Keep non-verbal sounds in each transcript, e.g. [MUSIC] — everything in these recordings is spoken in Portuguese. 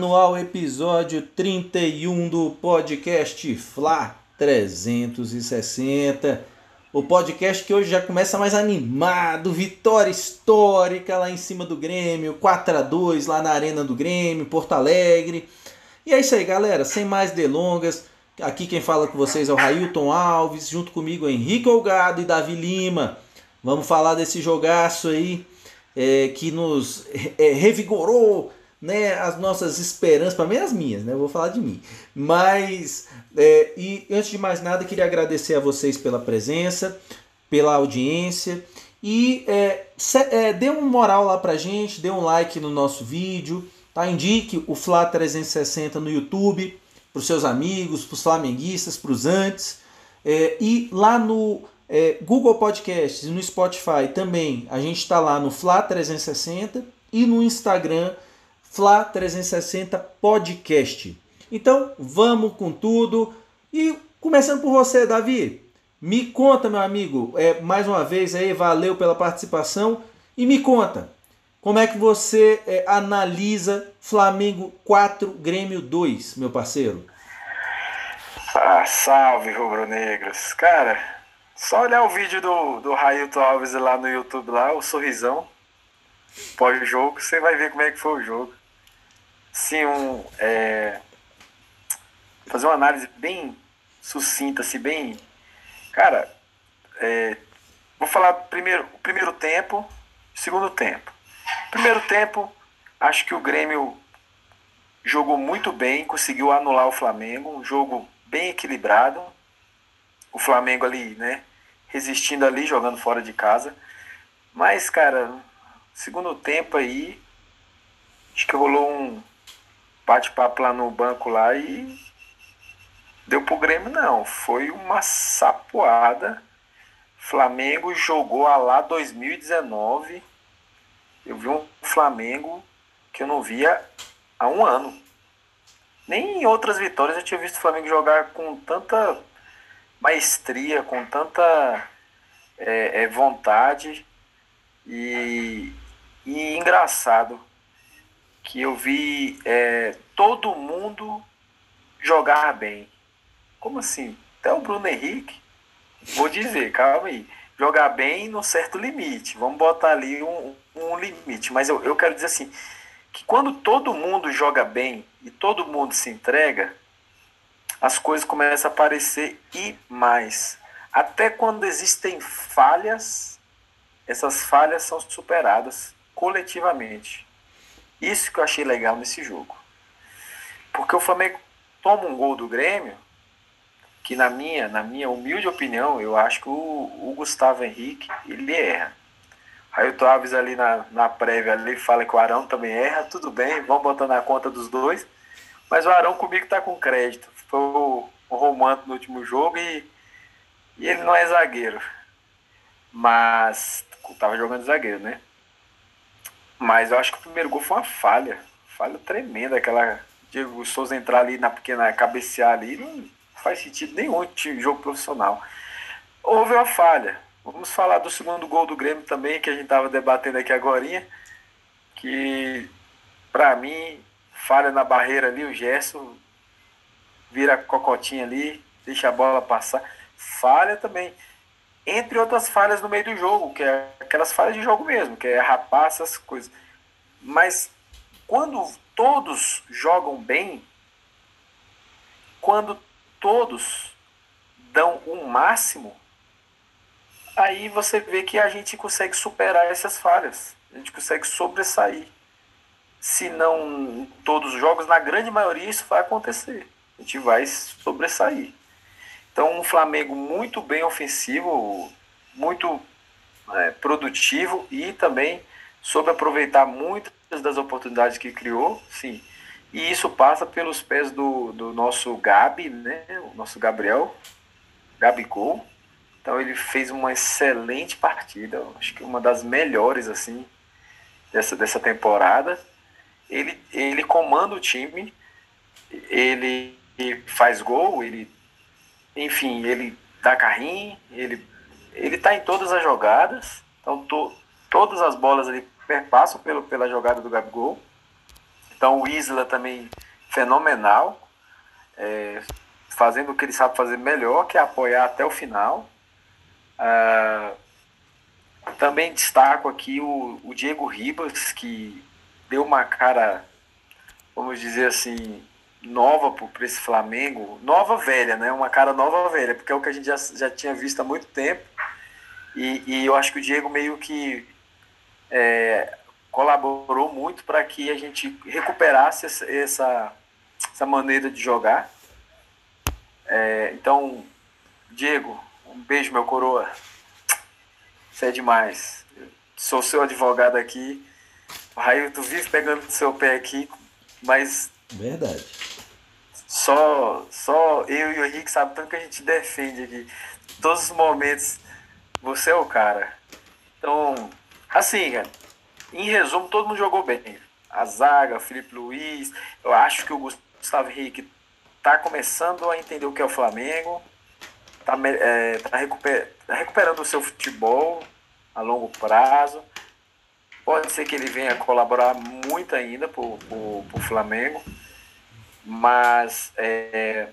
o episódio 31 do podcast Fla 360. O podcast que hoje já começa mais animado, vitória histórica lá em cima do Grêmio, 4 a 2 lá na Arena do Grêmio, Porto Alegre. E é isso aí, galera, sem mais delongas. Aqui quem fala com vocês é o Railton Alves, junto comigo Henrique Olgado e Davi Lima. Vamos falar desse jogaço aí é, que nos é, revigorou né, as nossas esperanças, para mim as minhas, né? Eu vou falar de mim. Mas, é, e antes de mais nada, queria agradecer a vocês pela presença, pela audiência. E é, se, é, dê uma moral lá pra gente, dê um like no nosso vídeo, tá? Indique o Fla 360 no YouTube para os seus amigos, para os flamenguistas, para os antes. É, e lá no é, Google Podcasts e no Spotify também. A gente está lá no Fla 360 e no Instagram Fla 360 Podcast. Então vamos com tudo e começando por você, Davi. Me conta, meu amigo, é, mais uma vez aí, valeu pela participação e me conta como é que você é, analisa Flamengo 4, Grêmio 2, meu parceiro? Ah, salve, rubro-negros. Cara, só olhar o vídeo do, do Railton Alves lá no YouTube, lá, o sorrisão, pós-jogo, você vai ver como é que foi o jogo. Um, é, fazer uma análise bem sucinta, assim, bem. Cara, é, vou falar primeiro o primeiro tempo, segundo tempo. Primeiro tempo, acho que o Grêmio jogou muito bem, conseguiu anular o Flamengo, um jogo bem equilibrado. O Flamengo ali, né? resistindo ali, jogando fora de casa. Mas, cara, segundo tempo aí, acho que rolou um bate-papo lá no banco lá e deu pro Grêmio não. Foi uma sapoada. Flamengo jogou a lá 2019. Eu vi um Flamengo que eu não via há um ano. Nem em outras vitórias eu tinha visto o Flamengo jogar com tanta maestria, com tanta é, é, vontade e, e, engraçado que eu vi é, todo mundo jogar bem. Como assim? Até o Bruno Henrique, vou dizer, calma aí, jogar bem no certo limite. Vamos botar ali um, um limite. Mas eu, eu quero dizer assim, que quando todo mundo joga bem e todo mundo se entrega, as coisas começam a aparecer e mais. Até quando existem falhas, essas falhas são superadas coletivamente. Isso que eu achei legal nesse jogo. Porque o Flamengo toma um gol do Grêmio, que na minha, na minha humilde opinião, eu acho que o, o Gustavo Henrique, ele erra. Railton Alves ali na, na prévia ali fala que o Arão também erra, tudo bem, vamos botar na conta dos dois. Mas o Arão comigo tá com crédito foi o, o Romano no último jogo e, e ele não é zagueiro. Mas tava jogando zagueiro, né? Mas eu acho que o primeiro gol foi uma falha. Falha tremenda, aquela Diego Souza entrar ali na pequena cabecear ali, não faz sentido nenhum de jogo profissional. Houve uma falha. Vamos falar do segundo gol do Grêmio também, que a gente tava debatendo aqui agora, que para mim, falha na barreira ali, o Gerson vira cocotinha ali, deixa a bola passar. Falha também. Entre outras falhas no meio do jogo, que é aquelas falhas de jogo mesmo, que é rapar essas coisas. Mas quando todos jogam bem, quando todos dão o um máximo, aí você vê que a gente consegue superar essas falhas. A gente consegue sobressair. Se não em todos os jogos, na grande maioria isso vai acontecer a gente vai sobressair. Então, um Flamengo muito bem ofensivo, muito é, produtivo e também soube aproveitar muitas das oportunidades que criou, sim. E isso passa pelos pés do, do nosso Gabi, né? O nosso Gabriel, Gabigol. Então ele fez uma excelente partida, acho que uma das melhores assim dessa, dessa temporada. Ele, ele comanda o time, ele ele faz gol, ele, enfim, ele dá carrinho, ele, ele tá em todas as jogadas, então to, todas as bolas ali perpassam pelo, pela jogada do Gabigol. Então o Isla também fenomenal, é, fazendo o que ele sabe fazer melhor, que é apoiar até o final. Ah, também destaco aqui o, o Diego Ribas, que deu uma cara, vamos dizer assim, nova para esse Flamengo, nova velha, né? Uma cara nova velha, porque é o que a gente já, já tinha visto há muito tempo. E, e eu acho que o Diego meio que é, colaborou muito para que a gente recuperasse essa, essa, essa maneira de jogar. É, então, Diego, um beijo, meu coroa. Você é demais. Sou seu advogado aqui. Raio, tu vive pegando no seu pé aqui, mas. Verdade. Só, só eu e o Henrique sabem tanto que a gente defende aqui. Todos os momentos, você é o cara. Então, assim, em resumo, todo mundo jogou bem. A zaga, o Felipe Luiz. Eu acho que o Gustavo Henrique tá começando a entender o que é o Flamengo. Tá, é, tá, recuper, tá recuperando o seu futebol a longo prazo. Pode ser que ele venha colaborar muito ainda para o Flamengo. Mas é,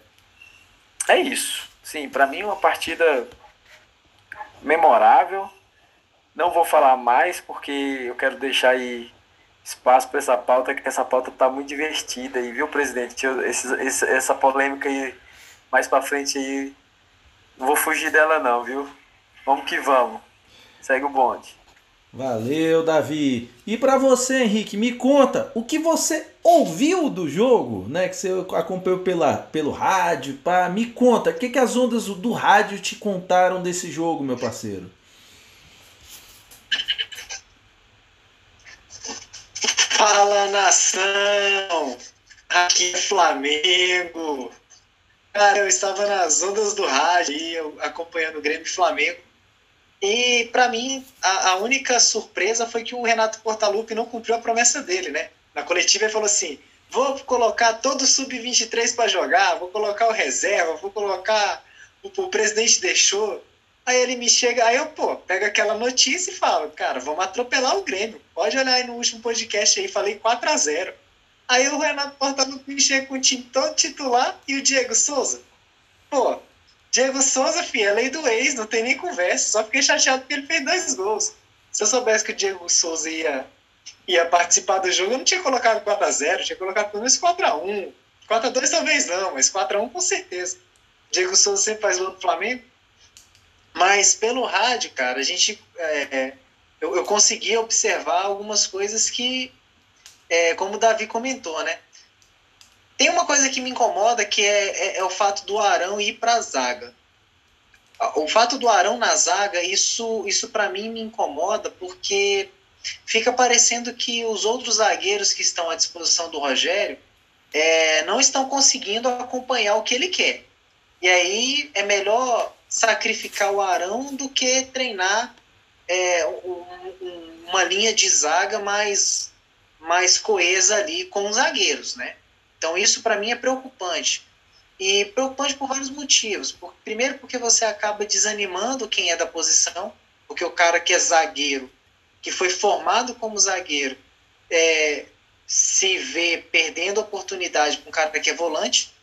é isso. Sim, para mim uma partida memorável. Não vou falar mais porque eu quero deixar aí espaço para essa pauta, que essa pauta está muito divertida aí, viu, presidente? Eu, esse, esse, essa polêmica aí mais para frente aí, não vou fugir dela não, viu? Vamos que vamos. Segue o bonde. Valeu, Davi. E para você, Henrique, me conta o que você ouviu do jogo, né? Que você acompanhou pela, pelo rádio, pá. Me conta, o que, que as ondas do rádio te contaram desse jogo, meu parceiro? Fala nação! Aqui é Flamengo! Cara, eu estava nas ondas do rádio acompanhando o Grêmio Flamengo. E para mim, a, a, única surpresa foi que o Renato Portaluppi não cumpriu a promessa dele, né? Na coletiva ele falou assim: vou colocar todo o sub-23 para jogar, vou colocar o reserva, vou colocar. O, o presidente deixou. Aí ele me chega, aí eu, pô, pego aquela notícia e falo, cara, vamos atropelar o Grêmio. Pode olhar aí no último podcast aí, falei 4 a 0 Aí o Renato Portaluppi me chega com o time todo titular e o Diego Souza. Pô, Diego Souza, filho, é lei do ex, não tem nem conversa. Só fiquei chateado porque ele fez dois gols. Se eu soubesse que o Diego Souza ia, ia participar do jogo, eu não tinha colocado 4x0, tinha colocado pelo menos 4x1. 4x2 talvez não, mas 4x1 com certeza. Diego Souza sempre faz gol do Flamengo. Mas pelo rádio, cara, a gente. É, eu, eu consegui observar algumas coisas que, é, como o Davi comentou, né? Tem uma coisa que me incomoda que é, é, é o fato do Arão ir para a zaga. O fato do Arão na zaga, isso, isso para mim me incomoda porque fica parecendo que os outros zagueiros que estão à disposição do Rogério é, não estão conseguindo acompanhar o que ele quer. E aí é melhor sacrificar o Arão do que treinar é, um, uma linha de zaga mais, mais coesa ali com os zagueiros, né? Então, isso para mim é preocupante. E preocupante por vários motivos. Primeiro, porque você acaba desanimando quem é da posição, porque o cara que é zagueiro, que foi formado como zagueiro, é, se vê perdendo oportunidade com um cara que é volante.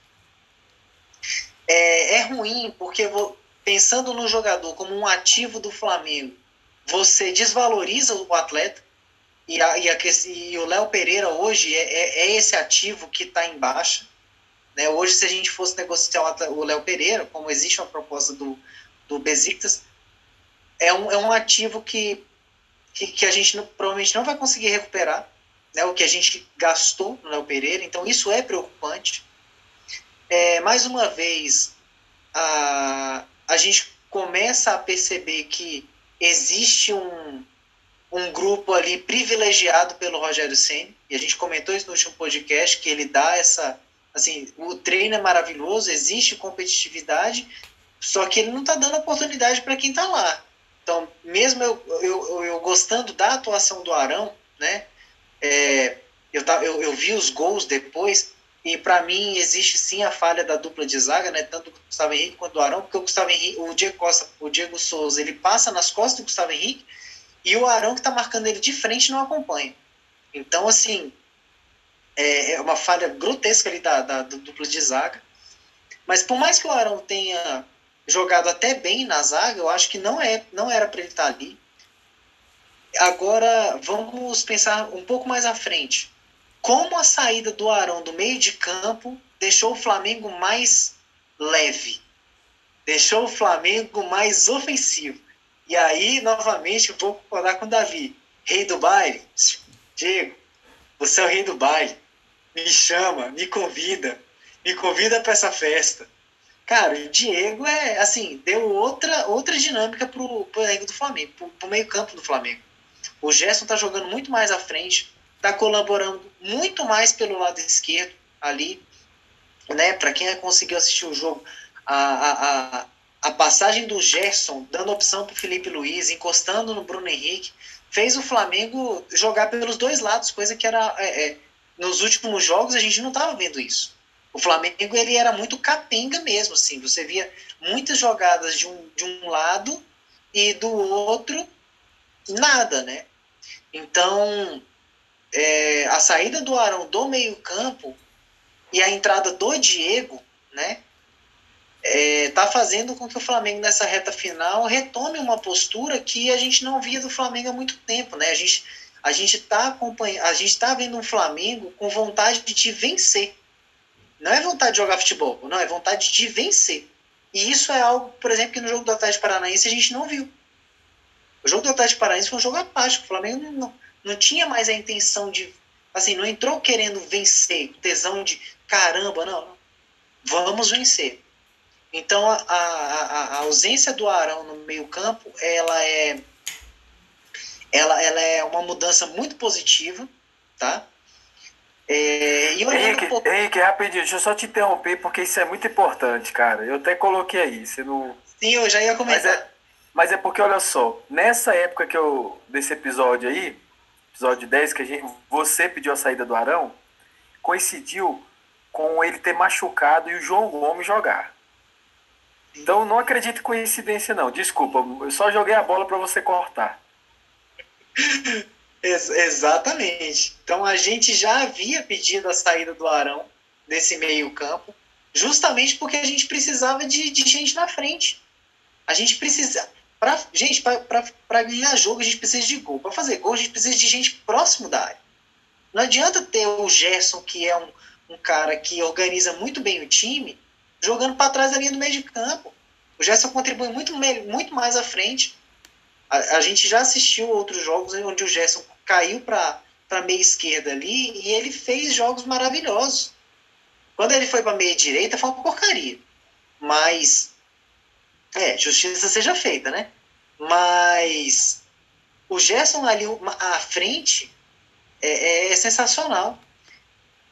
É, é ruim, porque vou, pensando no jogador como um ativo do Flamengo, você desvaloriza o atleta, e, a, e, a, e o Léo Pereira hoje é, é, é esse ativo que está em baixa. Né? Hoje, se a gente fosse negociar o Léo Pereira, como existe uma proposta do, do Besiktas, é um, é um ativo que, que, que a gente não, provavelmente não vai conseguir recuperar, né? o que a gente gastou no Léo Pereira, então isso é preocupante. É, mais uma vez, a, a gente começa a perceber que existe um, um grupo ali privilegiado pelo Rogério Senna, e a gente comentou isso no último podcast, que ele dá essa, assim, o treino é maravilhoso, existe competitividade, só que ele não está dando oportunidade para quem está lá. Então, mesmo eu, eu, eu, gostando da atuação do Arão, né, é, eu, eu, eu vi os gols depois, e para mim existe sim a falha da dupla de zaga, né, tanto do Gustavo Henrique quanto do Arão, porque o Gustavo Henrique, o Diego Costa, o Diego Souza, ele passa nas costas do Gustavo Henrique, e o Arão que está marcando ele de frente não acompanha. Então, assim, é, é uma falha grotesca ali da, da, do duplo de zaga. Mas por mais que o Arão tenha jogado até bem na zaga, eu acho que não, é, não era para ele estar tá ali. Agora, vamos pensar um pouco mais à frente. Como a saída do Arão do meio de campo deixou o Flamengo mais leve, deixou o Flamengo mais ofensivo. E aí, novamente, vou concordar com o Davi. Rei do baile, Diego, você é o rei do baile. Me chama, me convida, me convida para essa festa. Cara, o Diego é assim, deu outra outra dinâmica pro, pro elenco do Flamengo, pro, pro meio-campo do Flamengo. O Gerson tá jogando muito mais à frente, tá colaborando muito mais pelo lado esquerdo ali, né? Para quem conseguiu assistir o jogo, a, a, a, passagem do Gerson dando opção para Felipe Luiz, encostando no Bruno Henrique, fez o Flamengo jogar pelos dois lados, coisa que era é, é, nos últimos jogos a gente não estava vendo isso. O Flamengo ele era muito capenga mesmo, assim. Você via muitas jogadas de um, de um lado e do outro nada, né? Então é, a saída do Arão do meio campo e a entrada do Diego, né? é, fazendo com que o Flamengo nessa reta final retome uma postura que a gente não via do Flamengo há muito tempo, né? A gente a gente está acompanhando, a gente está vendo um Flamengo com vontade de vencer. Não é vontade de jogar futebol, não é vontade de vencer. E isso é algo, por exemplo, que no jogo do Atlético Paranaense a gente não viu. O jogo do Atlético Paranaense foi um jogo apático. O Flamengo não, não, não tinha mais a intenção de, assim, não entrou querendo vencer, tesão de caramba, não, vamos vencer. Então, a, a, a ausência do Arão no meio-campo, ela é, ela, ela é uma mudança muito positiva, tá? É, e Henrique, um pouco... Henrique, rapidinho, deixa eu só te interromper, porque isso é muito importante, cara. Eu até coloquei aí, você não... Sim, eu já ia comentar. Mas é, mas é porque, olha só, nessa época que eu, desse episódio aí, episódio 10, que a gente, você pediu a saída do Arão, coincidiu com ele ter machucado e o João Gomes jogar. Então não acredito em coincidência não. Desculpa, eu só joguei a bola para você cortar. [LAUGHS] Ex exatamente. Então a gente já havia pedido a saída do Arão desse meio campo, justamente porque a gente precisava de, de gente na frente. A gente precisa. Pra, gente, para ganhar jogo, a gente precisa de gol. Para fazer gol, a gente precisa de gente próximo da área. Não adianta ter o Gerson, que é um, um cara que organiza muito bem o time, jogando para trás da linha do meio de campo. O Gerson contribui muito, muito mais à frente. A, a gente já assistiu outros jogos onde o Gerson caiu para a meia esquerda ali e ele fez jogos maravilhosos. Quando ele foi para meia direita, foi uma porcaria. Mas, é, justiça seja feita, né? Mas o Gerson ali à frente é, é sensacional.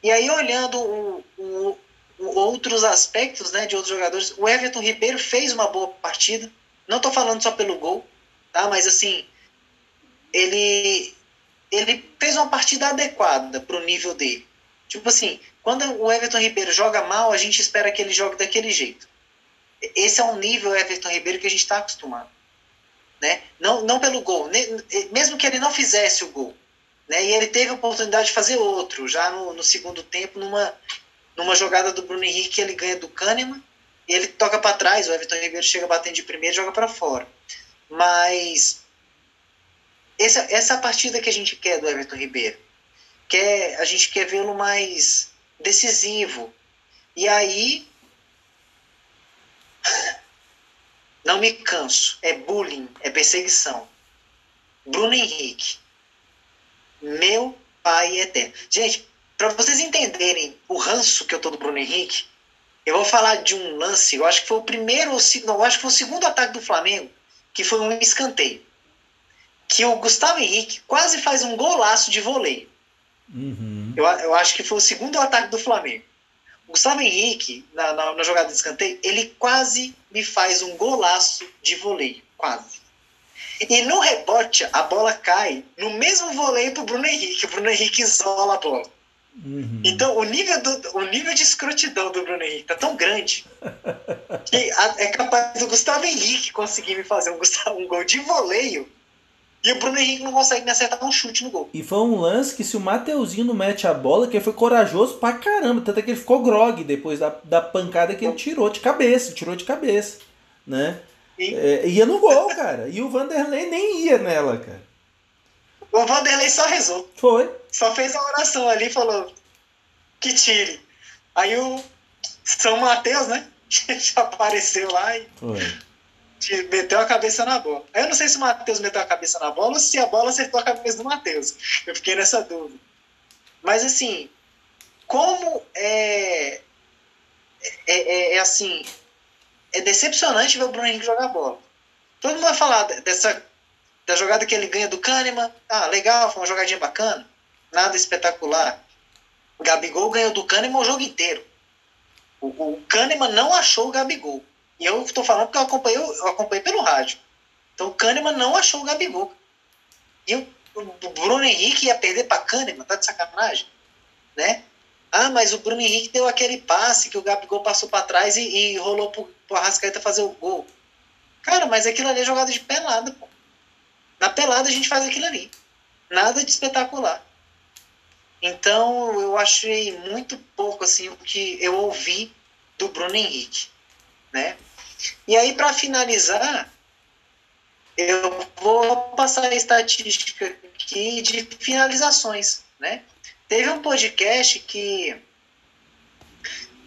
E aí, olhando o, o, outros aspectos né, de outros jogadores. O Everton Ribeiro fez uma boa partida. Não estou falando só pelo gol, tá? mas assim, ele, ele fez uma partida adequada para o nível dele. Tipo assim, quando o Everton Ribeiro joga mal, a gente espera que ele jogue daquele jeito. Esse é um nível Everton Ribeiro que a gente está acostumado. Né? Não, não pelo gol, mesmo que ele não fizesse o gol. Né? E ele teve a oportunidade de fazer outro, já no, no segundo tempo, numa numa jogada do Bruno Henrique, ele ganha do Kahneman, ele toca para trás, o Everton Ribeiro chega batendo de primeiro e joga para fora. Mas essa, essa é partida que a gente quer do Everton Ribeiro. Quer, a gente quer vê-lo mais decisivo. E aí [LAUGHS] não me canso. É bullying, é perseguição. Bruno Henrique. Meu pai eterno. Gente, para vocês entenderem o ranço que eu tô do Bruno Henrique, eu vou falar de um lance, eu acho que foi o primeiro, não, eu acho que foi o segundo ataque do Flamengo, que foi um escanteio. Que o Gustavo Henrique quase faz um golaço de voleio. Uhum. Eu, eu acho que foi o segundo ataque do Flamengo. O Gustavo Henrique, na, na, na jogada de escanteio, ele quase me faz um golaço de voleio. Quase. E no rebote, a bola cai no mesmo voleio pro Bruno Henrique. O Bruno Henrique isola a bola. Uhum. Então, o nível, do, o nível de escrotidão do Bruno Henrique tá tão grande [LAUGHS] que a, é capaz do Gustavo Henrique conseguir me fazer um, um gol de voleio E o Bruno Henrique não consegue me acertar um chute no gol. E foi um lance que se o Mateuzinho não mete a bola, que ele foi corajoso pra caramba. Tanto é que ele ficou grog depois da, da pancada que ele tirou de cabeça, tirou de cabeça, né? E É, ia no gol, cara. E o Vanderlei nem ia nela, cara. o Vanderlei só rezou. Foi. Só fez a oração ali e falou que tire. Aí o São Mateus, né? [LAUGHS] Já apareceu lá e Foi. Te- meteu a cabeça na bola. Eu não sei se o Matheus meteu a cabeça na bola ou se a bola acertou a cabeça do Matheus. Eu fiquei nessa dúvida. Mas assim, como é, é, é- é assim, é decepcionante ver o Bruno Henrique jogar bola. Todo mundo vai falar dessa da jogada que ele ganha do Kahneman. Ah, legal, foi uma jogadinha bacana. Nada espetacular. O Gabigol ganhou do Kahneman o jogo inteiro. O, o Kahneman não achou o Gabigol. E eu estou falando porque eu acompanhei, eu acompanhei pelo rádio. Então o Kahneman não achou o Gabigol. E o, o Bruno Henrique ia perder para Kahneman, tá de sacanagem? Né? Ah, mas o Bruno Henrique deu aquele passe que o Gabigol passou para trás e, e rolou pro, pro Arrascaeta fazer o gol. Cara, mas aquilo ali é jogada de pelada, pô. Na pelada a gente faz aquilo ali. Nada de espetacular. Então eu achei muito pouco assim o que eu ouvi do Bruno Henrique, né? E aí para finalizar, eu vou passar a estatística aqui de finalizações, né? Teve um podcast que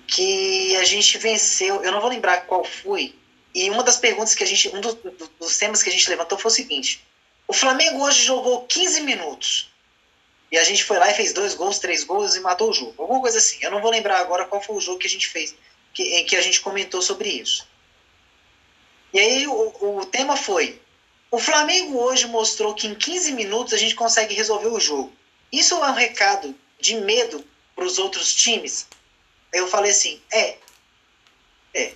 que a gente venceu, eu não vou lembrar qual foi, e uma das perguntas que a gente, um do- do- dos temas que a gente levantou foi o seguinte: o Flamengo hoje jogou 15 minutos. E a gente foi lá e fez dois gols, três gols e matou o jogo. Alguma coisa assim. Eu não vou lembrar agora qual foi o jogo que a gente fez, que, em que a gente comentou sobre isso. E aí o, o tema foi: o Flamengo hoje mostrou que em 15 minutos a gente consegue resolver o jogo. Isso é um recado de medo para os outros times? Eu falei assim: é. É.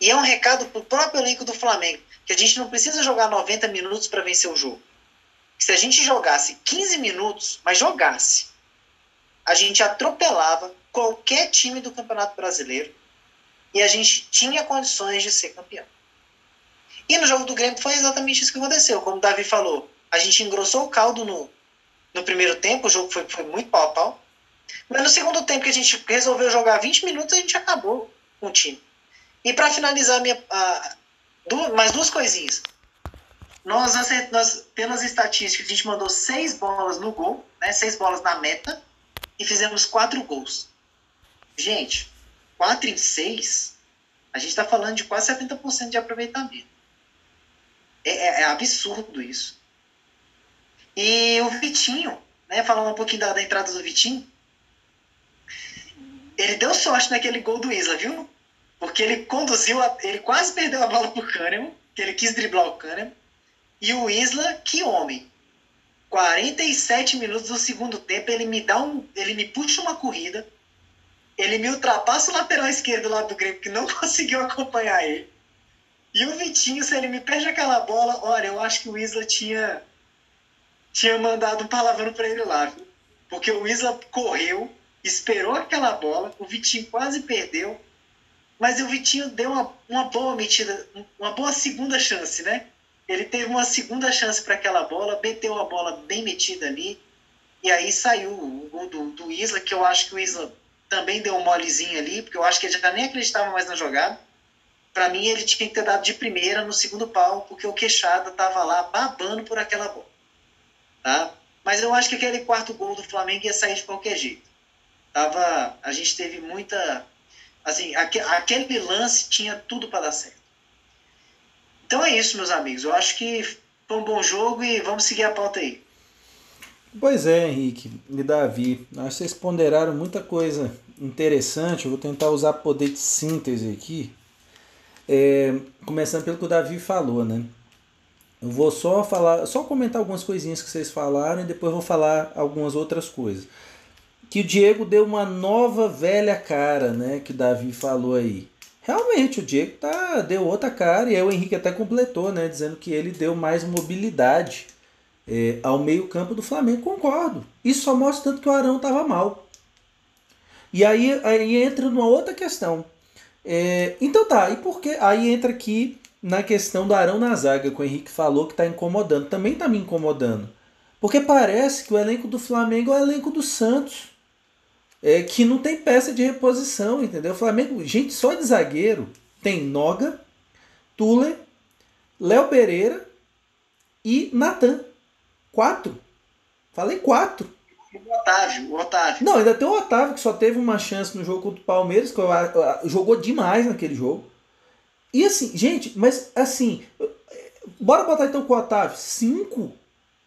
E é um recado para o próprio elenco do Flamengo, que a gente não precisa jogar 90 minutos para vencer o jogo. Se a gente jogasse 15 minutos, mas jogasse, a gente atropelava qualquer time do Campeonato Brasileiro e a gente tinha condições de ser campeão. E no jogo do Grêmio foi exatamente isso que aconteceu. Como o Davi falou, a gente engrossou o caldo no, no primeiro tempo, o jogo foi, foi muito pau a pau. Mas no segundo tempo que a gente resolveu jogar 20 minutos, a gente acabou com o time. E para finalizar, minha, a, duas, mais duas coisinhas. Nós, nós, pelas estatísticas, a gente mandou seis bolas no gol, né, seis bolas na meta, e fizemos quatro gols. Gente, quatro em seis, a gente está falando de quase 70% de aproveitamento. É, é- é absurdo isso. E o Vitinho, né, falando um pouquinho da, da entrada do Vitinho, ele deu sorte naquele gol do Isla, viu? Porque ele conduziu, a- ele quase perdeu a bola pro Kahneman, que ele quis driblar o Kahneman. E o Isla, que homem. 47 minutos do segundo tempo, ele me dá um. Ele me puxa uma corrida. Ele me ultrapassa o lateral esquerdo lá do Grêmio, que não [LAUGHS] conseguiu acompanhar ele. E o Vitinho, se ele me perde aquela bola, olha, eu acho que o Isla tinha. Tinha mandado um palavrão pra ele lá, viu? Porque o Isla correu, esperou aquela bola, o Vitinho quase perdeu. Mas o Vitinho deu uma, uma boa metida, uma boa segunda chance, né? Ele teve uma segunda chance para aquela bola, meteu a bola bem metida ali, e aí saiu o gol do, do Isla, que eu acho que o Isla também deu um molezinho ali, porque eu acho que ele já nem acreditava mais na jogada. Para mim, ele tinha que ter dado de primeira no segundo pau, porque o Queixada tava lá babando por aquela bola. Tá? Mas eu acho que aquele quarto gol do Flamengo ia sair de qualquer jeito. Tava, a gente teve muita. Assim, aque- aquele lance tinha tudo para dar certo. Então é isso, meus amigos. Eu acho que foi um bom jogo e vamos seguir a pauta aí. Pois é, Henrique e Davi. Acho que vocês ponderaram muita coisa interessante. Eu vou tentar usar poder de síntese aqui. É, começando pelo que o Davi falou, né? Eu vou só falar, só comentar algumas coisinhas que vocês falaram e depois vou falar algumas outras coisas. Que o Diego deu uma nova velha cara, né? Que o Davi falou aí. Realmente, o Diego tá, deu outra cara e aí o Henrique até completou, né? Dizendo que ele deu mais mobilidade é, ao meio-campo do Flamengo. Concordo. Isso só mostra tanto que o Arão estava mal. E aí, aí entra numa outra questão. É, então tá, e por que? Aí entra aqui na questão do Arão na zaga, que o Henrique falou que está incomodando. Também está me incomodando. Porque parece que o elenco do Flamengo é o elenco do Santos. É, que não tem peça de reposição, entendeu? O Flamengo, gente, só de zagueiro tem Noga, Tuller, Léo Pereira e Natan. Quatro. Falei quatro. O Otávio, o Otávio. Não, ainda tem o Otávio que só teve uma chance no jogo contra o Palmeiras, que jogou demais naquele jogo. E assim, gente, mas assim, bora botar então com o Otávio. 5?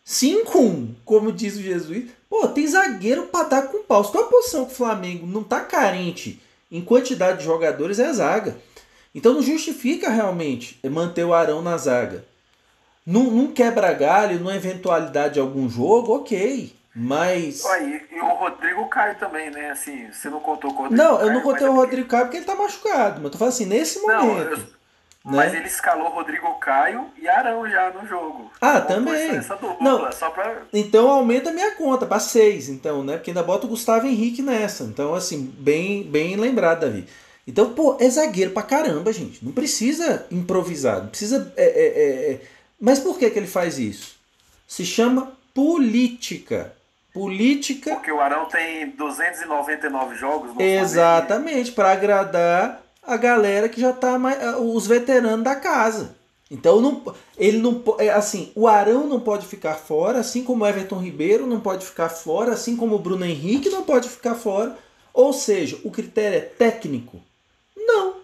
5-1, como diz o Jesus. Pô, tem zagueiro pra dar com pau. Se tua posição que o Flamengo não tá carente em quantidade de jogadores, é a zaga. Então não justifica realmente manter o Arão na zaga. Num, num quebra-galho, numa eventualidade de algum jogo, ok. Mas. e, e, o Rodrigo Caio também, né? Assim, você não contou com o Rodrigo Não, Caio, eu não contei o Rodrigo Caio porque ele tá machucado. Mas tô falando assim, nesse momento. Não, eu, né? Mas ele escalou Rodrigo Caio e Arão já no jogo. Ah, também. Dupla, não, só pra... Então aumenta a minha conta para seis, então, né? Porque ainda bota o Gustavo Henrique nessa. Então, assim, bem, bem lembrado, Davi. Então, pô, é zagueiro pra caramba, gente. Não precisa improvisar, não precisa. É, é, é... Mas por que, que ele faz isso? Se chama política. Política. Porque o Arão tem 299 jogos no Exatamente, para agradar a galera que já tá mais, os veteranos da casa. Então não, ele não é assim, o Arão não pode ficar fora, assim como o Everton Ribeiro não pode ficar fora, assim como o Bruno Henrique não pode ficar fora. Ou seja, o critério é técnico? Não.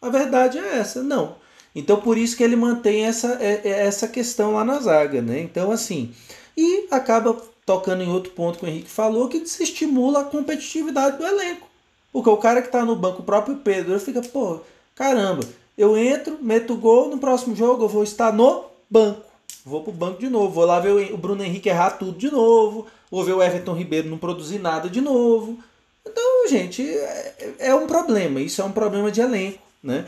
A verdade é essa, não. Então por isso que ele mantém essa, é, é essa questão lá na zaga, né? Então assim, e acaba tocando em outro ponto que o Henrique falou, que desestimula a competitividade do elenco. Porque o cara que tá no banco, o próprio Pedro, fica, pô, caramba, eu entro, meto gol, no próximo jogo eu vou estar no banco. Vou pro banco de novo, vou lá ver o Bruno Henrique errar tudo de novo, vou ver o Everton Ribeiro não produzir nada de novo. Então, gente, é, é um problema, isso é um problema de elenco, né?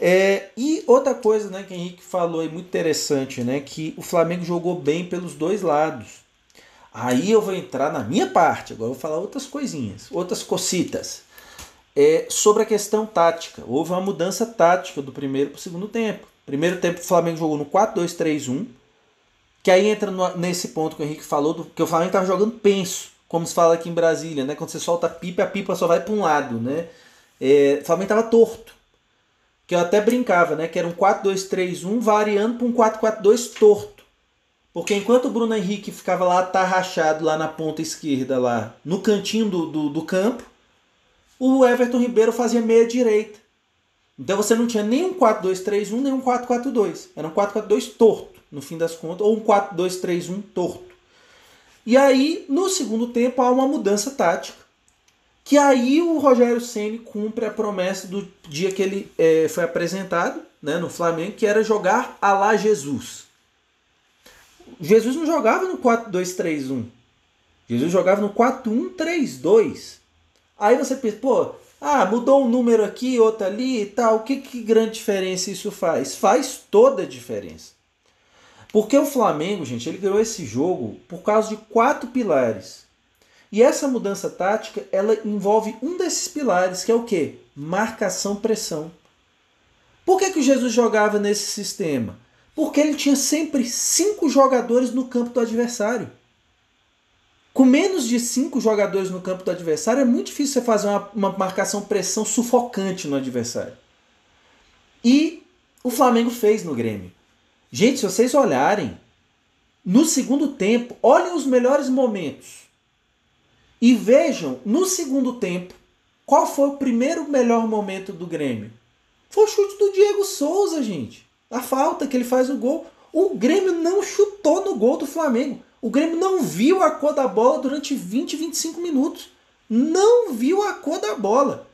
É, e outra coisa né, que o Henrique falou é muito interessante, né? Que o Flamengo jogou bem pelos dois lados. Aí eu vou entrar na minha parte, agora eu vou falar outras coisinhas, outras cocitas é, sobre a questão tática. Houve uma mudança tática do primeiro para o segundo tempo. Primeiro tempo o Flamengo jogou no 4-2-3-1, que aí entra no, nesse ponto que o Henrique falou, do, que o Flamengo estava jogando penso, como se fala aqui em Brasília, né? Quando você solta a pipa, a pipa só vai para um lado, né? É, o Flamengo estava torto. Que eu até brincava, né? Que era um 4-2-3-1 variando para um 4-4-2 torto. Porque enquanto o Bruno Henrique ficava lá atarrachado lá na ponta esquerda, lá no cantinho do, do, do campo, o Everton Ribeiro fazia meia direita. Então você não tinha nem um 4-2-3-1, nem um 4-4-2. Era um 4-4-2 torto, no fim das contas, ou um 4-2-3-1 torto. E aí, no segundo tempo, há uma mudança tática. Que aí o Rogério Ceni cumpre a promessa do dia que ele é, foi apresentado né, no Flamengo, que era jogar a lá Jesus. Jesus não jogava no 4-2-3-1. Jesus jogava no 4-1-3-2. Aí você pensa, pô, ah, mudou um número aqui, outro ali e tal. Que, que grande diferença isso faz? Faz toda a diferença. Porque o Flamengo, gente, ele ganhou esse jogo por causa de quatro pilares. E essa mudança tática, ela envolve um desses pilares, que é o quê? Marcação-pressão. Por que, que o Jesus jogava nesse sistema? Porque ele tinha sempre cinco jogadores no campo do adversário. Com menos de cinco jogadores no campo do adversário, é muito difícil você fazer uma, uma marcação pressão sufocante no adversário. E o Flamengo fez no Grêmio. Gente, se vocês olharem, no segundo tempo, olhem os melhores momentos. E vejam, no segundo tempo, qual foi o primeiro melhor momento do Grêmio? Foi o chute do Diego Souza, gente. A falta que ele faz o gol. O Grêmio não chutou no gol do Flamengo. O Grêmio não viu a cor da bola durante 20, 25 minutos. Não viu a cor da bola.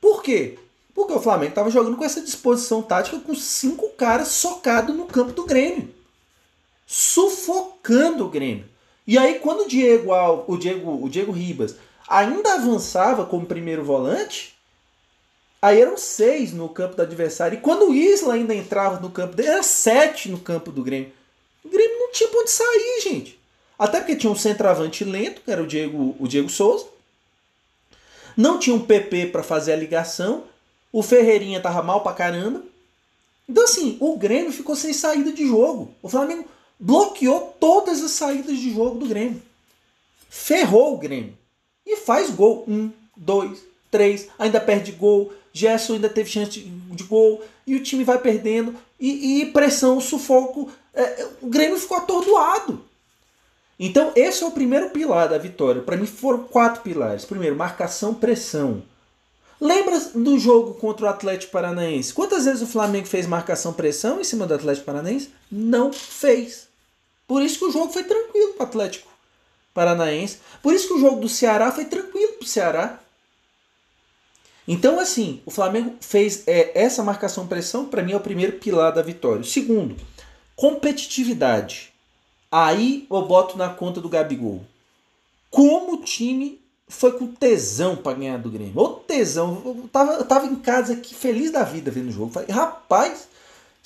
Por quê? Porque o Flamengo estava jogando com essa disposição tática com cinco caras socados no campo do Grêmio. Sufocando o Grêmio. E aí, quando o Diego, o Diego, o Diego Ribas ainda avançava como primeiro volante, aí eram seis no campo do adversário. E quando o Isla ainda entrava no campo dele, era sete no campo do Grêmio. O Grêmio não tinha pra onde sair, gente. Até porque tinha um centroavante lento, que era o Diego, o Diego Souza. Não tinha um PP para fazer a ligação. O Ferreirinha tava mal pra caramba. Então, assim, o Grêmio ficou sem saída de jogo. O Flamengo bloqueou todas as saídas de jogo do Grêmio. Ferrou o Grêmio. E faz gol. Um, dois, três. Ainda perde gol. Gerson ainda teve chance de gol. E o time vai perdendo. E, e pressão, sufoco. É, o Grêmio ficou atordoado. Então, esse é o primeiro pilar da vitória. Para mim, foram quatro pilares. Primeiro, marcação, pressão. Lembra do jogo contra o Atlético Paranaense? Quantas vezes o Flamengo fez marcação pressão em cima do Atlético Paranaense? Não fez. Por isso que o jogo foi tranquilo para o Atlético Paranaense. Por isso que o jogo do Ceará foi tranquilo para o Ceará. Então, assim, o Flamengo fez é, essa marcação pressão, para mim é o primeiro pilar da vitória. Segundo, competitividade. Aí eu boto na conta do Gabigol. Como o time foi com tesão para ganhar do Grêmio. Ô tesão. Eu tava, eu tava em casa aqui feliz da vida vendo o jogo. Falei, rapaz,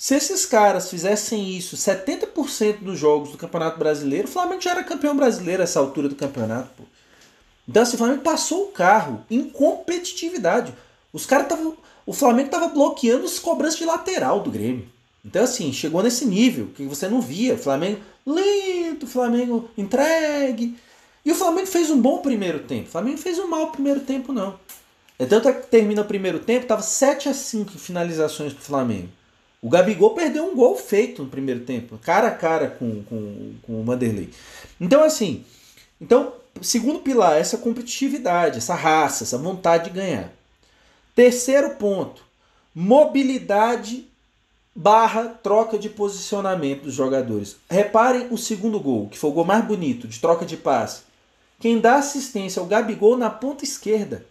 se esses caras fizessem isso 70% dos jogos do Campeonato Brasileiro, o Flamengo já era campeão brasileiro essa altura do campeonato. Pô. Então assim, o Flamengo passou o carro em competitividade. Os caras estavam. O Flamengo tava bloqueando as cobranças de lateral do Grêmio. Então, assim, chegou nesse nível que você não via. Flamengo lento, Flamengo entregue. E o Flamengo fez um bom primeiro tempo. O Flamengo fez um mau primeiro tempo, não. É tanto é que termina o primeiro tempo, tava 7 a 5 finalizações pro Flamengo. O Gabigol perdeu um gol feito no primeiro tempo, cara a cara com, com, com o Vanderlei. Então, assim, então, segundo pilar, essa competitividade, essa raça, essa vontade de ganhar. Terceiro ponto, mobilidade barra troca de posicionamento dos jogadores. Reparem o segundo gol, que foi o gol mais bonito, de troca de passe. Quem dá assistência é o Gabigol na ponta esquerda.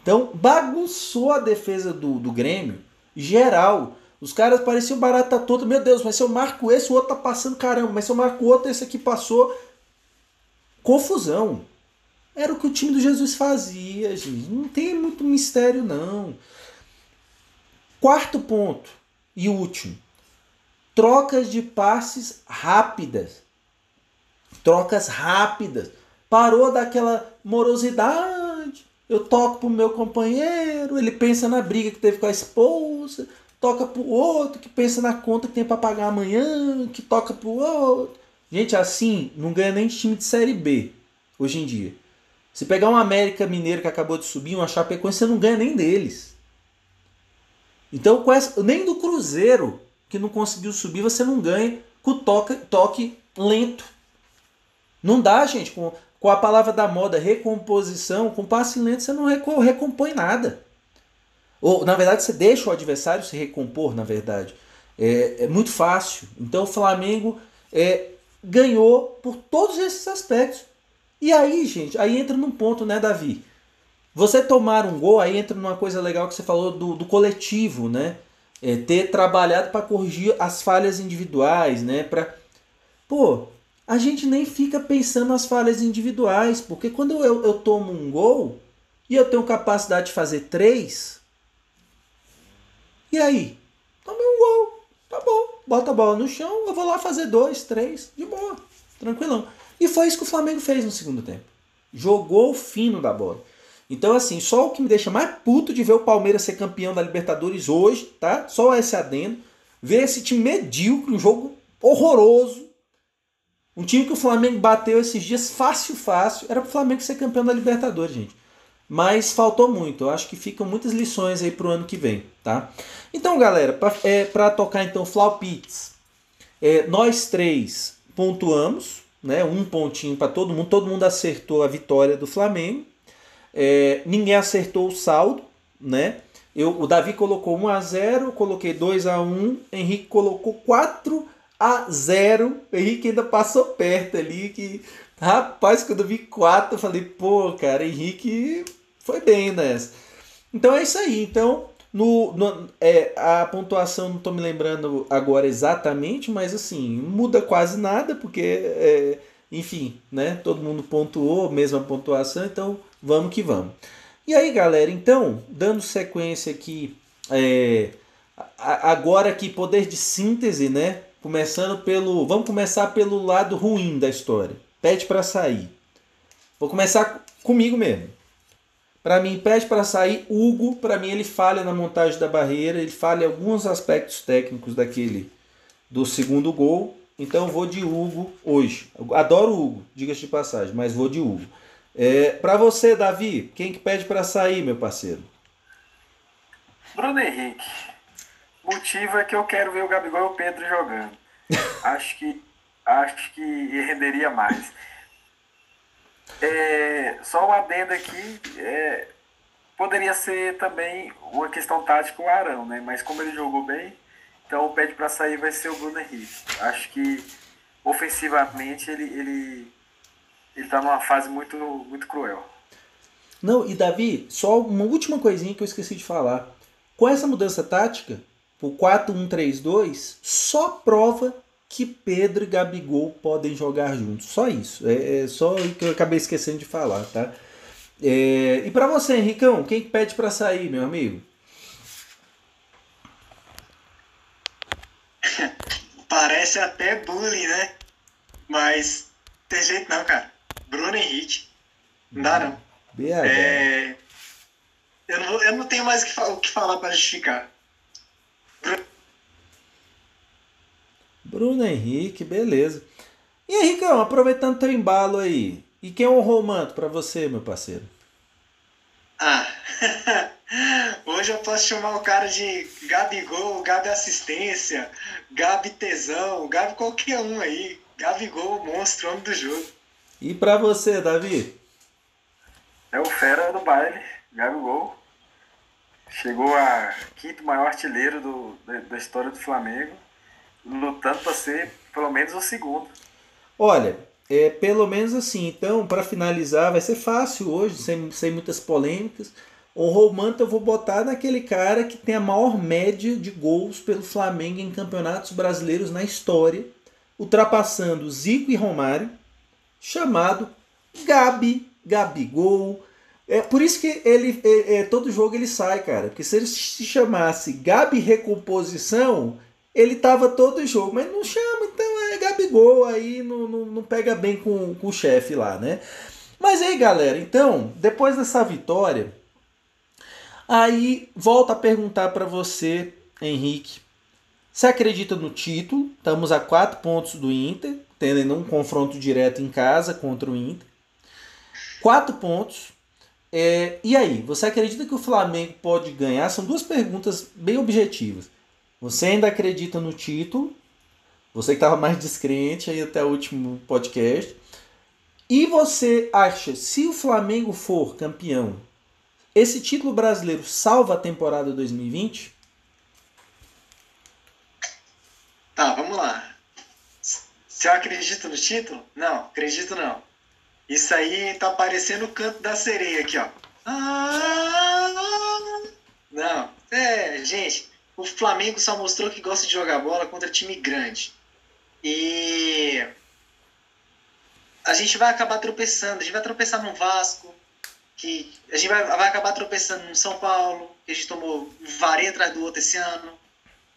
Então bagunçou a defesa do, do Grêmio geral. Os caras pareciam barata toda. Meu Deus, mas se eu marco esse, o outro tá passando caramba. Mas se eu marco outro, esse aqui passou. Confusão. Era o que o time do Jesus fazia, gente. Não tem muito mistério, não. Quarto ponto e último. Trocas de passes rápidas. Trocas rápidas. Parou daquela morosidade. Eu toco pro meu companheiro, ele pensa na briga que teve com a esposa, toca pro outro que pensa na conta que tem para pagar amanhã, que toca pro outro. Gente, assim, não ganha nem de time de série B hoje em dia. Se pegar um América Mineiro que acabou de subir, uma Chapecoense, você não ganha nem deles. Então, essa, nem do Cruzeiro, que não conseguiu subir, você não ganha com toque, toque lento. Não dá, gente, com, com a palavra da moda, recomposição, com passe lento você não recompõe nada. Ou, na verdade, você deixa o adversário se recompor, na verdade. É, é muito fácil. Então, o Flamengo é, ganhou por todos esses aspectos. E aí, gente, aí entra num ponto, né, Davi? Você tomar um gol, aí entra numa coisa legal que você falou do, do coletivo, né? É, ter trabalhado para corrigir as falhas individuais, né? Pra... Pô, a gente nem fica pensando nas falhas individuais, porque quando eu, eu tomo um gol e eu tenho capacidade de fazer três, e aí? Tomei um gol, tá bom, bota a bola no chão, eu vou lá fazer dois, três, de boa, tranquilão. E foi isso que o Flamengo fez no segundo tempo. Jogou fino da bola. Então, assim, só o que me deixa mais puto de ver o Palmeiras ser campeão da Libertadores hoje, tá? Só esse adendo. Ver esse time medíocre, um jogo horroroso. Um time que o Flamengo bateu esses dias fácil, fácil. Era pro Flamengo ser campeão da Libertadores, gente. Mas faltou muito. Eu acho que ficam muitas lições aí pro ano que vem, tá? Então, galera, pra, é, pra tocar então Flau Pits, é, nós três pontuamos, né? Um pontinho para todo mundo. Todo mundo acertou a vitória do Flamengo. É, ninguém acertou o saldo, né? Eu, o Davi colocou 1 a 0, eu coloquei 2 a 1, Henrique colocou 4 a 0. Henrique ainda passou perto ali que rapaz, quando eu vi 4, eu falei, pô, cara, Henrique foi bem nessa. Então é isso aí. Então, no, no é, a pontuação não estou me lembrando agora exatamente, mas assim, muda quase nada, porque é, enfim, né? Todo mundo pontuou, mesma pontuação, então vamos que vamos. E aí, galera, então, dando sequência aqui, é, agora aqui, poder de síntese, né? Começando pelo. Vamos começar pelo lado ruim da história. Pede para sair. Vou começar comigo mesmo. Para mim, pede para sair. Hugo, para mim, ele falha na montagem da barreira, ele falha em alguns aspectos técnicos daquele do segundo gol. Então, vou de Hugo hoje. Adoro Hugo, diga-se de passagem, mas vou de Hugo. É, para você, Davi, quem que pede para sair, meu parceiro? Bruno Henrique. Motivo é que eu quero ver o Gabigol e o Pedro jogando. [LAUGHS] acho que acho que renderia mais. É, só um adendo aqui, é, poderia ser também uma questão tática o Arão, né? Mas como ele jogou bem, então o pede para sair vai ser o Bruno Henrique. Acho que ofensivamente ele ele ele tá numa fase muito muito cruel. Não, e Davi, só uma última coisinha que eu esqueci de falar. Com essa mudança tática, o 4-1-3-2, só prova que Pedro e Gabigol podem jogar juntos. Só isso. É, é só o que eu acabei esquecendo de falar, tá? É, e para você, Henricão, quem pede para sair, meu amigo? [LAUGHS] Parece até bullying, né? Mas tem jeito não, cara. Bruno Henrique. Não dá não. É, eu, não eu não tenho mais o que falar para justificar. Bruno Henrique, beleza. E Henricão, aproveitando teu embalo aí, e quem honrou o manto para você, meu parceiro? Ah, [LAUGHS] hoje eu posso chamar o cara de Gabigol, Gabi Assistência, Gabi Tesão, Gabi qualquer um aí. Gabigol, monstro, homem do jogo. E para você, Davi? É o fera do baile, Gabigol. Chegou a quinto maior artilheiro do, da, da história do Flamengo lutando para ser pelo menos o segundo. Olha, é pelo menos assim. Então, para finalizar, vai ser fácil hoje, sem, sem muitas polêmicas. O Romanta eu vou botar naquele cara que tem a maior média de gols pelo Flamengo em campeonatos brasileiros na história, ultrapassando Zico e Romário, chamado Gabi, Gabigol. É por isso que ele é, é, todo jogo ele sai, cara. Porque se ele se chamasse Gabi Recomposição, ele tava todo jogo, mas não chama, então é Gabigol, aí não, não, não pega bem com, com o chefe lá, né? Mas aí, galera, então, depois dessa vitória, aí volta a perguntar para você, Henrique, você acredita no título? Estamos a quatro pontos do Inter, tendo um confronto direto em casa contra o Inter. Quatro pontos. É, e aí, você acredita que o Flamengo pode ganhar? São duas perguntas bem objetivas. Você ainda acredita no título? Você que estava mais descrente aí até o último podcast. E você acha, se o Flamengo for campeão, esse título brasileiro salva a temporada 2020? Tá, vamos lá. Se eu acredito no título? Não, acredito não. Isso aí tá parecendo o canto da sereia aqui, ó. Ah, não, é, gente, o Flamengo só mostrou que gosta de jogar bola contra time grande. E a gente vai acabar tropeçando. A gente vai tropeçar no Vasco, que a gente vai, vai acabar tropeçando no São Paulo, que a gente tomou vareia atrás do outro esse ano.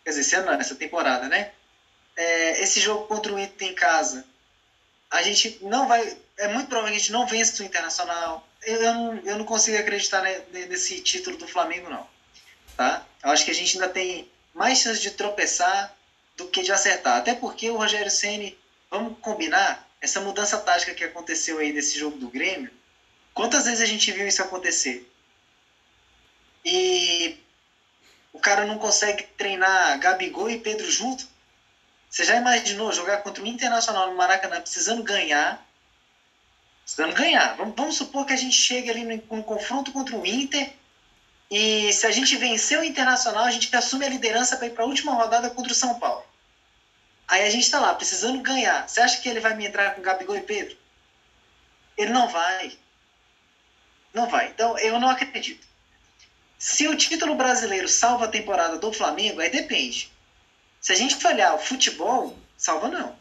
Quer dizer, esse ano não, essa temporada, né? É, esse jogo contra o Inter em casa, a gente não vai. É muito provável que a gente não vença o Internacional. Eu, eu, não, eu não consigo acreditar nesse título do Flamengo, não. Tá? Eu acho que a gente ainda tem mais chance de tropeçar do que de acertar. Até porque o Rogério Ceni, vamos combinar, essa mudança tática que aconteceu aí nesse jogo do Grêmio, quantas vezes a gente viu isso acontecer? E o cara não consegue treinar Gabigol e Pedro junto? Você já imaginou jogar contra o Internacional no Maracanã precisando ganhar? Precisando ganhar. Vamos, vamos supor que a gente chegue ali no, no confronto contra o Inter e se a gente vencer o Internacional, a gente assume a liderança para ir para a última rodada contra o São Paulo. Aí a gente está lá, precisando ganhar. Você acha que ele vai me entrar com Gabigol e Pedro? Ele não vai. Não vai. Então, eu não acredito. Se o título brasileiro salva a temporada do Flamengo, aí depende. Se a gente olhar o futebol, salva não.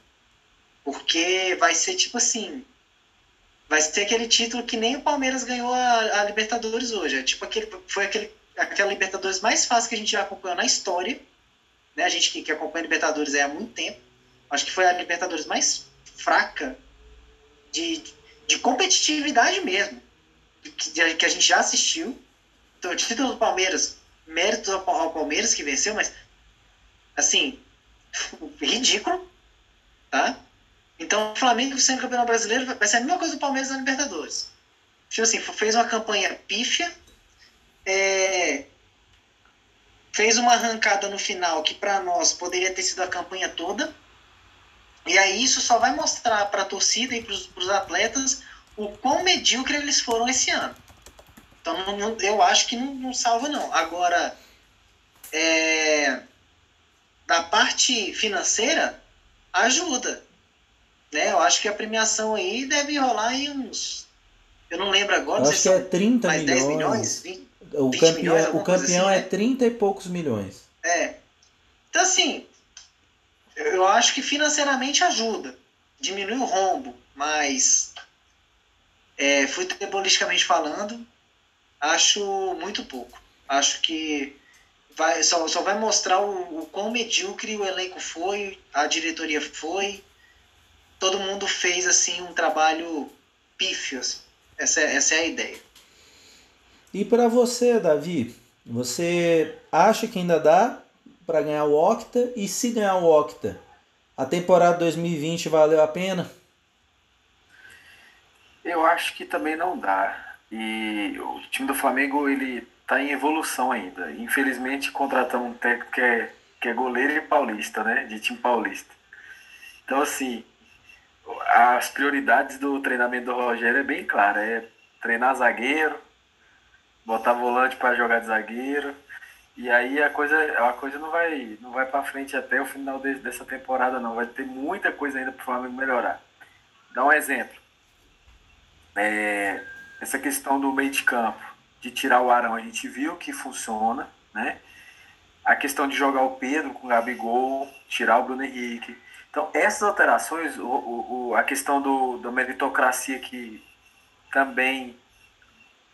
Porque vai ser tipo assim, vai ser aquele título que nem o Palmeiras ganhou a, a Libertadores hoje. É tipo aquele, foi aquele, aquela Libertadores mais fácil que a gente já acompanhou na história. Né? A gente que, que acompanha Libertadores há muito tempo. Acho que foi a Libertadores mais fraca de, de competitividade mesmo. que, que a gente já assistiu. Então, o título do Palmeiras, mérito ao Palmeiras que venceu, mas assim, [LAUGHS] ridículo, tá? Então, o Flamengo sendo campeão brasileiro vai ser a mesma coisa do Palmeiras na Libertadores. Tipo assim, fez uma campanha pífia, é, fez uma arrancada no final que para nós poderia ter sido a campanha toda. E aí isso só vai mostrar para a torcida e para os atletas o quão medíocre eles foram esse ano. Então não, não, eu acho que não, não salva não. Agora, é, da parte financeira, ajuda. Né? Eu acho que a premiação aí deve rolar em uns. Eu não lembro agora. Eu acho que é 30 mais milhões. 10 milhões 20, o 20 campeão, milhões, o coisa campeão assim, é né? 30 e poucos milhões. É. Então, assim, eu acho que financeiramente ajuda. Diminui o rombo, mas é, futebolisticamente falando, acho muito pouco. Acho que vai, só, só vai mostrar o, o quão medíocre o elenco foi, a diretoria foi. Todo mundo fez assim um trabalho pífio. assim. Essa, é- essa é a ideia. E para você, Davi, você acha que ainda dá para ganhar o Octa? E se ganhar o Octa, a temporada 2020 valeu a pena? Eu acho que também não dá. E o time do Flamengo, ele tá em evolução ainda. Infelizmente, contratamos um técnico que é, que é goleiro e paulista, né? De time paulista. Então, assim, as prioridades do treinamento do Rogério é bem clara. É treinar zagueiro, botar volante para jogar de zagueiro. E aí a coisa, a coisa não vai, não vai para frente até o final de- dessa temporada, não. Vai ter muita coisa ainda para o Flamengo melhorar. Dá um exemplo. É, essa questão do meio de campo, de tirar o Arão, a gente viu que funciona, né? A questão de jogar o Pedro com o Gabigol, tirar o Bruno Henrique. Então, essas alterações, o, o, a questão do, da meritocracia que também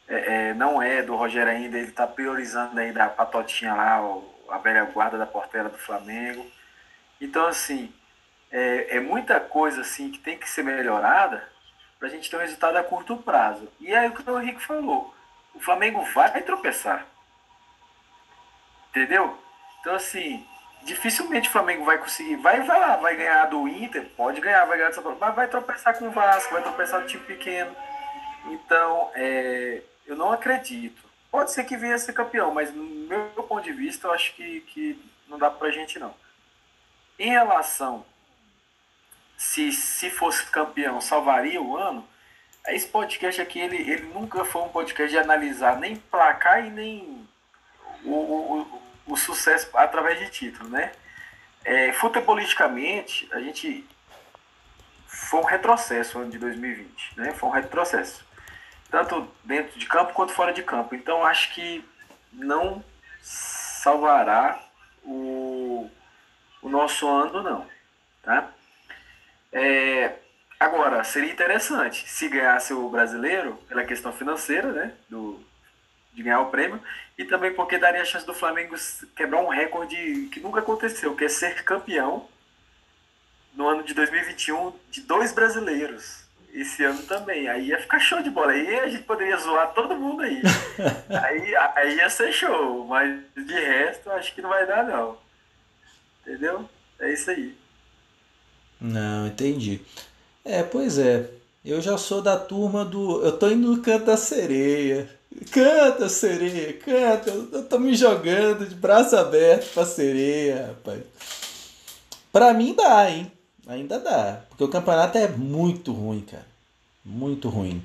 é, é, não é do Rogério ainda, ele está priorizando aí da patotinha lá, a velha guarda da portela do Flamengo. Então, assim, é, é muita coisa assim que tem que ser melhorada para a gente ter um resultado a curto prazo. E aí o que o Henrique falou, o Flamengo vai tropeçar. Entendeu? Então, assim, dificilmente o Flamengo vai conseguir. Vai, vai lá, vai ganhar do Inter, pode ganhar, vai ganhar do São Paulo, mas vai tropeçar com o Vasco, vai tropeçar com o time pequeno. Então, é, eu não acredito. Pode ser que venha ser campeão, mas no meu ponto de vista, eu acho que, que não dá pra gente, não. Em relação se, se fosse campeão, salvaria o ano, esse podcast aqui, ele, ele nunca foi um podcast de analisar nem placar e nem o, o, o, sucesso através de título, né? É, futebolisticamente, a gente foi um retrocesso o ano de 2020, né? Foi um retrocesso. Tanto dentro de campo quanto fora de campo. Então, acho que não salvará o, o nosso ano, não. Tá? É, agora, seria interessante se ganhasse o brasileiro, pela questão financeira, né? Do, de ganhar o prêmio, e também porque daria a chance do Flamengo quebrar um recorde que nunca aconteceu, que é ser campeão no ano de 2021 de dois brasileiros. Esse ano também. Aí ia ficar show de bola. Aí a gente poderia zoar todo mundo aí. [LAUGHS] aí, aí ia ser show. Mas de resto, acho que não vai dar, não. Entendeu? É isso aí. Não, entendi. É, pois é. Eu já sou da turma do. Eu tô indo no canto da sereia. Canta, sereia, canta. Eu tô me jogando de braço aberto pra sereia, rapaz. Pra mim dá, hein? Ainda dá. Porque o campeonato é muito ruim, cara. Muito ruim.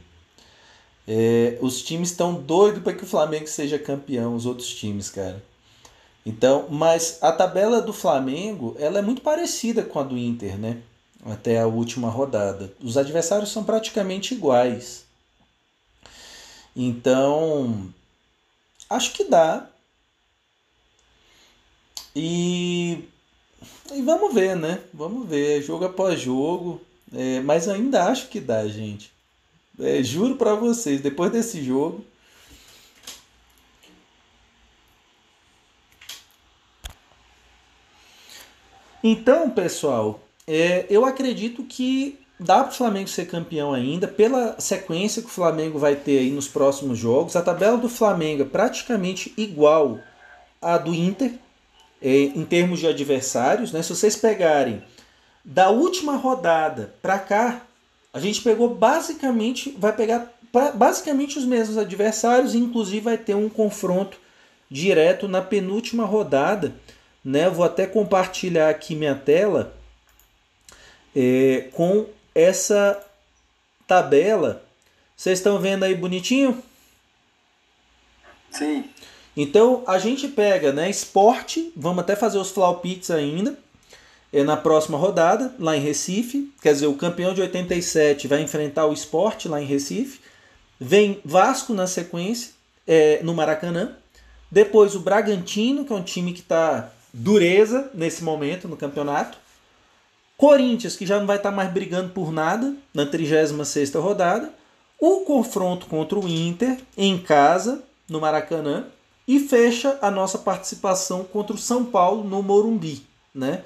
É, os times estão doidos para que o Flamengo seja campeão, os outros times, cara. Então, mas a tabela do Flamengo, ela é muito parecida com a do Inter, né? Até a última rodada. Os adversários são praticamente iguais. Então, acho que dá. E, e vamos ver, né? Vamos ver, jogo após jogo. É, mas ainda acho que dá, gente. É, juro para vocês, depois desse jogo. Então, pessoal, é, eu acredito que dá para o Flamengo ser campeão ainda, pela sequência que o Flamengo vai ter aí nos próximos jogos. A tabela do Flamengo é praticamente igual à do Inter, é, em termos de adversários. Né? Se vocês pegarem da última rodada para cá, a gente pegou basicamente, vai pegar basicamente os mesmos adversários, inclusive vai ter um confronto direto na penúltima rodada. Né? Vou até compartilhar aqui minha tela é, com essa tabela. Vocês estão vendo aí bonitinho? Sim. Então a gente pega, né, esporte, vamos até fazer os flaupites ainda, é na próxima rodada, lá em Recife. Quer dizer, o campeão de 87 vai enfrentar o esporte lá em Recife. Vem Vasco na sequência, é, no Maracanã. Depois o Bragantino, que é um time que está dureza nesse momento no campeonato. Corinthians, que já não vai estar tá mais brigando por nada na 36 rodada. O confronto contra o Inter em casa, no Maracanã. E fecha a nossa participação contra o São Paulo no Morumbi. Né?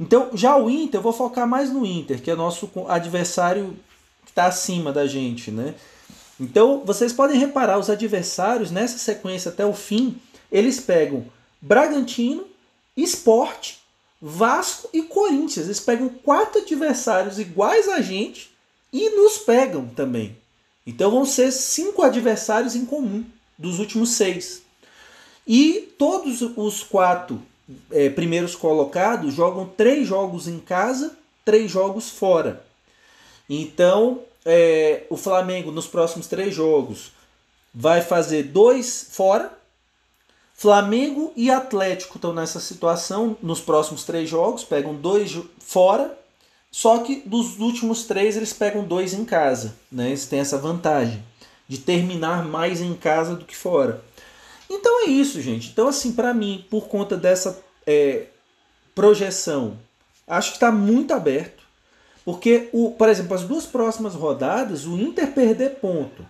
Então, já o Inter, eu vou focar mais no Inter, que é nosso adversário que está acima da gente. Né? Então, vocês podem reparar, os adversários nessa sequência até o fim, eles pegam Bragantino, Esporte Vasco e Corinthians. Eles pegam quatro adversários iguais a gente e nos pegam também. Então vão ser cinco adversários em comum dos últimos seis. E todos os quatro é, primeiros colocados jogam três jogos em casa, três jogos fora. Então é, o Flamengo nos próximos três jogos vai fazer dois fora Flamengo e Atlético estão nessa situação nos próximos três jogos, pegam dois fora, só que dos últimos três eles pegam dois em casa. Né? Eles têm essa vantagem de terminar mais em casa do que fora. Então é isso, gente. Então, assim, para mim, por conta dessa é, projeção, acho que está muito aberto. Porque, o, por exemplo, as duas próximas rodadas, o Inter perder ponto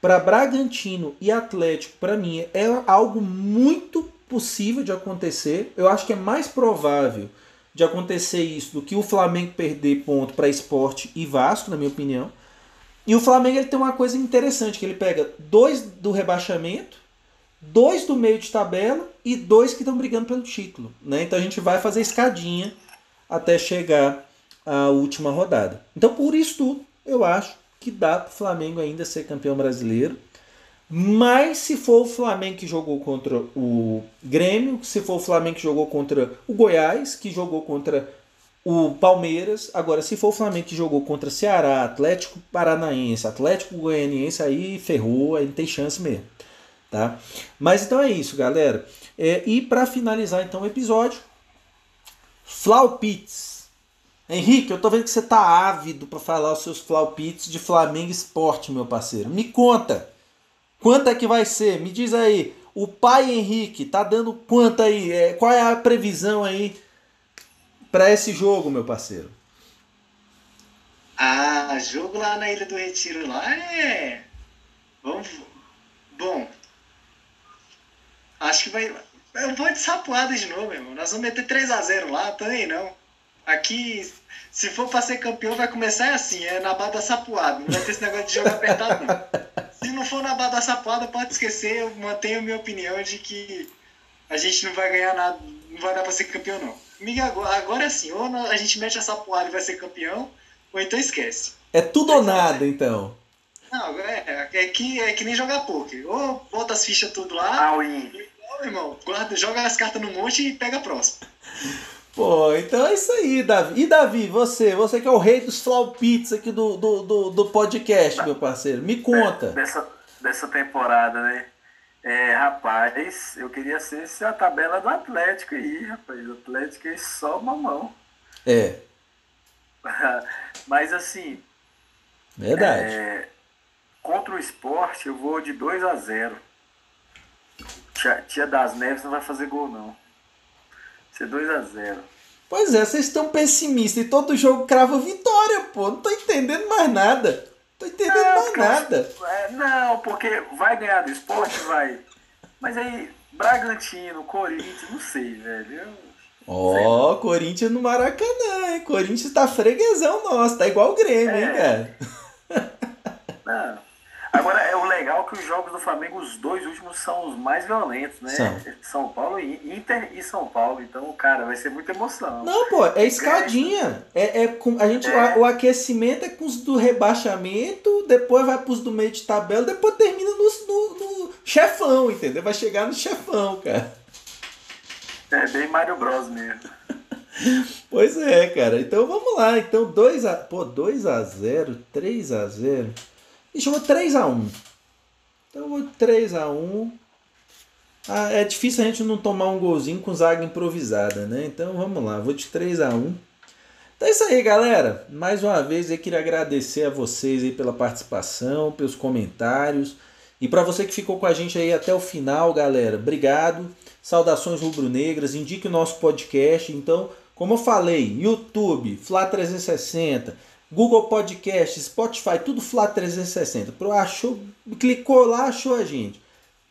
para Bragantino e Atlético, para mim, é algo muito possível de acontecer. Eu acho que é mais provável de acontecer isso do que o Flamengo perder ponto para Esporte e Vasco, na minha opinião. E o Flamengo ele tem uma coisa interessante, que ele pega dois do rebaixamento, dois do meio de tabela e dois que estão brigando pelo título. Né? Então a gente vai fazer escadinha até chegar à última rodada. Então por isso tudo, eu acho que dá para o Flamengo ainda ser campeão brasileiro. Mas se for o Flamengo que jogou contra o Grêmio, se for o Flamengo que jogou contra o Goiás, que jogou contra o Palmeiras, agora se for o Flamengo que jogou contra Ceará, Atlético Paranaense, Atlético Goianiense, aí ferrou, aí não tem chance mesmo. Tá? Mas então é isso, galera. É, e para finalizar então o episódio, Flaupits. Henrique, eu tô vendo que você tá ávido para falar os seus flaupites de Flamengo Esporte, meu parceiro. Me conta. Quanto é que vai ser? Me diz aí. O pai Henrique tá dando quanto aí? É, qual é a previsão aí para esse jogo, meu parceiro? Ah, jogo lá na Ilha do Retiro lá é. Vamos. Bom. Acho que vai. Eu vou de sapuada de novo, meu irmão. Nós vamos meter 3x0 lá, também não. Aqui, se for para ser campeão, vai começar assim, é na bada sapuada. Não vai ter esse negócio de jogo apertado, não. Se não for na bada sapuada, pode esquecer, eu mantenho minha opinião de que a gente não vai ganhar nada, não vai dar para ser campeão, não. Miga, agora, agora assim, ou a gente mete a sapuada e vai ser campeão, ou então esquece. É tudo ou nada, então. Não, é, é, que, é que nem jogar poker. Ou bota as fichas tudo lá, All in. ou, irmão, guarda, joga as cartas no monte e pega a próxima. Pô, então é isso aí, Davi. E Davi, você, você que é o rei dos flaupites aqui do, do, do, do podcast, meu parceiro, me conta. É, dessa, dessa temporada, né? É, rapaz, eu queria ser a tabela do Atlético aí, rapaz. O Atlético é só mamão. É. [LAUGHS] Mas assim. Verdade. É, contra o esporte, eu vou de 2 a 0 Tia, Tia das Neves não vai fazer gol, não ser 2 a 0 Pois é, vocês estão pessimistas e todo jogo crava vitória, pô. Não tô entendendo mais nada. Tô entendendo não, mais nada. É, não, porque vai ganhar do esporte, vai. Mas aí, Bragantino, Corinthians, não sei, velho. Ó, oh, Corinthians no Maracanã, hein? Corinthians tá freguesão nosso, tá igual o Grêmio, é. hein, cara? Não. Agora, legal que os jogos do Flamengo, os dois últimos, são os mais violentos, né? São, são Paulo e Inter e São Paulo. Então, cara, vai ser muita emoção. Não, pô, é escadinha. É, é com, a gente, é. O, o, aquecimento é com os do rebaixamento, depois vai pros do meio de tabela, depois termina no, no, no chefão, entendeu? Vai chegar no chefão, cara. É bem Mario Bros mesmo. [LAUGHS] pois é, cara. Então vamos lá. Então 2 a, pô, 2 a 0, 3 a 0. Deixa eu vou 3 a 1. Então eu vou 3 a 1. Ah, é difícil a gente não tomar um golzinho com zaga improvisada, né? Então vamos lá, vou de 3 a 1. Então é isso aí, galera. Mais uma vez eu queria agradecer a vocês aí pela participação, pelos comentários. E para você que ficou com a gente aí até o final, galera, obrigado. Saudações rubro-negras, indique o nosso podcast. Então, como eu falei, YouTube, Fla 360, Google Podcast, Spotify, tudo Fla 360. Achou, clicou lá, achou a gente.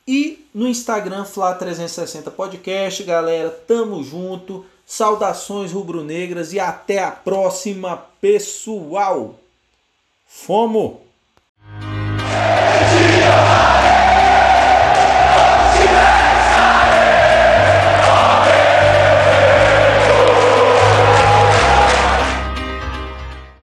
E no Instagram, Fla 360 Podcast, galera. Tamo junto. Saudações rubro-negras e até a próxima, pessoal. Fomos!